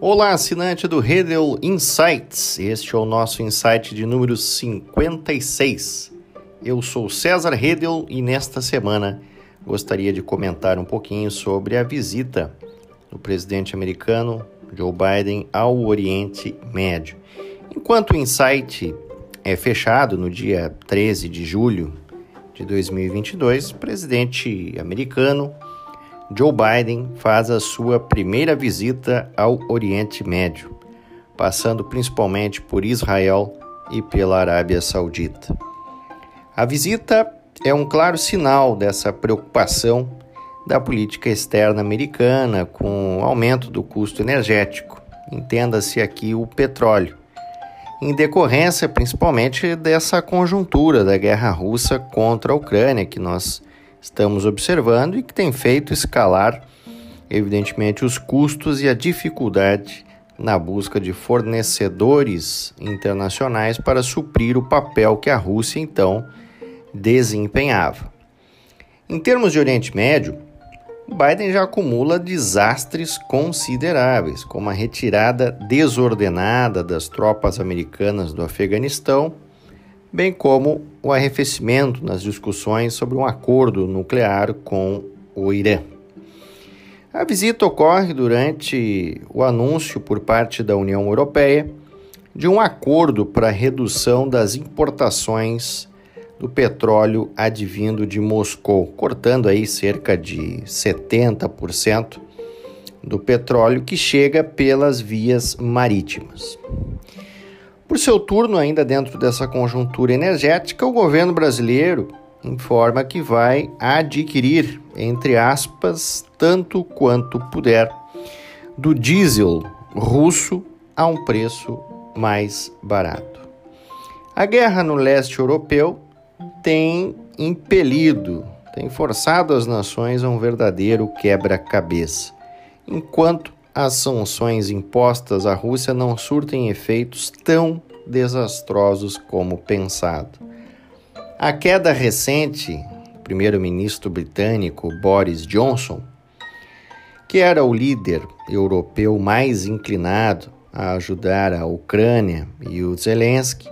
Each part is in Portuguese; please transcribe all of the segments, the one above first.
Olá, assinante do Redel Insights. Este é o nosso insight de número 56. Eu sou César Redel e nesta semana gostaria de comentar um pouquinho sobre a visita do presidente americano Joe Biden ao Oriente Médio. Enquanto o insight é fechado no dia 13 de julho de 2022, o presidente americano Joe Biden faz a sua primeira visita ao Oriente Médio, passando principalmente por Israel e pela Arábia Saudita. A visita é um claro sinal dessa preocupação da política externa americana com o aumento do custo energético, entenda-se aqui o petróleo, em decorrência principalmente dessa conjuntura da guerra russa contra a Ucrânia que nós estamos observando e que tem feito escalar, evidentemente, os custos e a dificuldade na busca de fornecedores internacionais para suprir o papel que a Rússia então desempenhava. Em termos de Oriente Médio, Biden já acumula desastres consideráveis, como a retirada desordenada das tropas americanas do Afeganistão bem como o arrefecimento nas discussões sobre um acordo nuclear com o Irã. A visita ocorre durante o anúncio por parte da União Europeia de um acordo para redução das importações do petróleo advindo de Moscou, cortando aí cerca de 70% do petróleo que chega pelas vias marítimas. Por seu turno, ainda dentro dessa conjuntura energética, o governo brasileiro informa que vai adquirir, entre aspas, tanto quanto puder, do diesel russo a um preço mais barato. A guerra no leste europeu tem impelido, tem forçado as nações a um verdadeiro quebra-cabeça, enquanto as sanções impostas à Rússia não surtem efeitos tão desastrosos como pensado. A queda recente do primeiro-ministro britânico Boris Johnson, que era o líder europeu mais inclinado a ajudar a Ucrânia e o Zelensky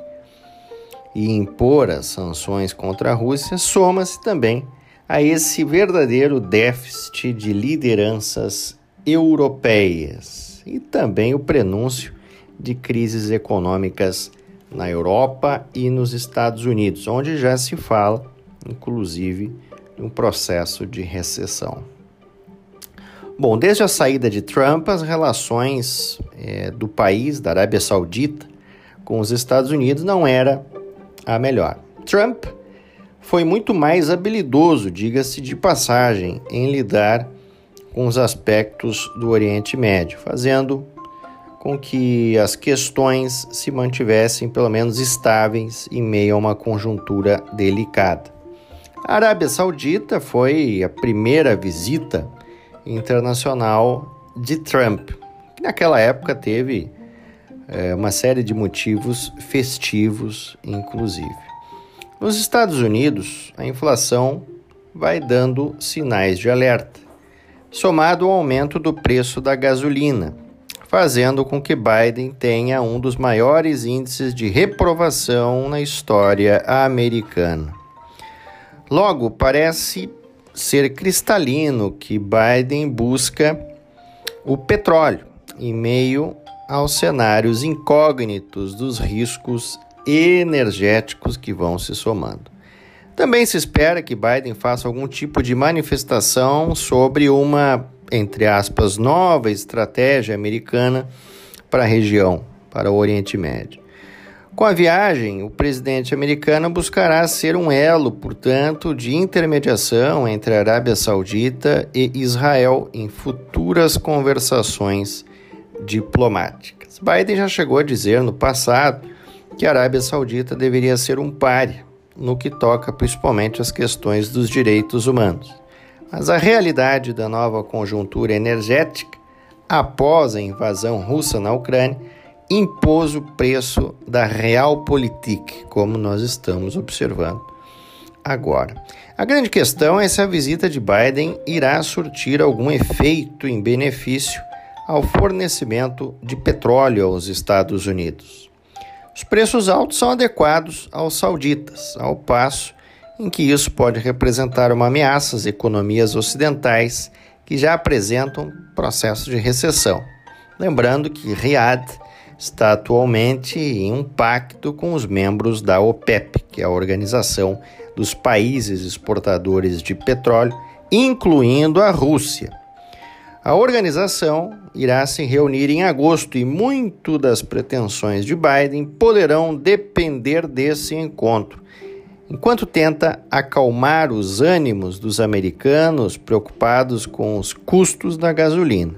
e impor as sanções contra a Rússia, soma-se também a esse verdadeiro déficit de lideranças europeias e também o prenúncio de crises econômicas na Europa e nos Estados Unidos, onde já se fala, inclusive, de um processo de recessão. Bom, desde a saída de Trump, as relações é, do país, da Arábia Saudita, com os Estados Unidos não era a melhor. Trump foi muito mais habilidoso, diga-se de passagem, em lidar com os aspectos do Oriente Médio, fazendo com que as questões se mantivessem pelo menos estáveis em meio a uma conjuntura delicada. A Arábia Saudita foi a primeira visita internacional de Trump, que naquela época teve é, uma série de motivos festivos, inclusive. Nos Estados Unidos, a inflação vai dando sinais de alerta somado ao aumento do preço da gasolina, fazendo com que Biden tenha um dos maiores índices de reprovação na história americana. Logo, parece ser cristalino que Biden busca o petróleo em meio aos cenários incógnitos dos riscos energéticos que vão se somando. Também se espera que Biden faça algum tipo de manifestação sobre uma, entre aspas, nova estratégia americana para a região, para o Oriente Médio. Com a viagem, o presidente americano buscará ser um elo, portanto, de intermediação entre a Arábia Saudita e Israel em futuras conversações diplomáticas. Biden já chegou a dizer no passado que a Arábia Saudita deveria ser um páreo no que toca principalmente às questões dos direitos humanos. Mas a realidade da nova conjuntura energética, após a invasão russa na Ucrânia, impôs o preço da realpolitik, como nós estamos observando agora. A grande questão é se a visita de Biden irá surtir algum efeito em benefício ao fornecimento de petróleo aos Estados Unidos. Os preços altos são adequados aos sauditas, ao passo em que isso pode representar uma ameaça às economias ocidentais que já apresentam processo de recessão. Lembrando que Riad está atualmente em um pacto com os membros da OPEP, que é a Organização dos Países Exportadores de Petróleo, incluindo a Rússia. A organização irá se reunir em agosto e muito das pretensões de Biden poderão depender desse encontro, enquanto tenta acalmar os ânimos dos americanos preocupados com os custos da gasolina.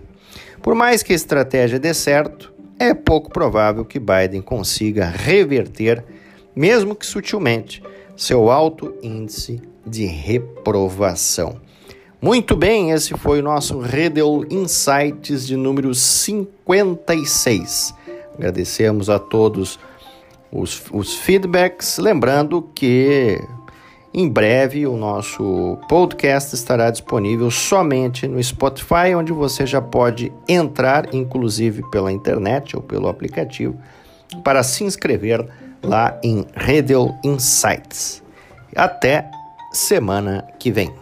Por mais que a estratégia dê certo, é pouco provável que Biden consiga reverter, mesmo que sutilmente, seu alto índice de reprovação. Muito bem, esse foi o nosso Redel Insights de número 56. Agradecemos a todos os, os feedbacks, lembrando que em breve o nosso podcast estará disponível somente no Spotify, onde você já pode entrar, inclusive pela internet ou pelo aplicativo, para se inscrever lá em Redel Insights. Até semana que vem.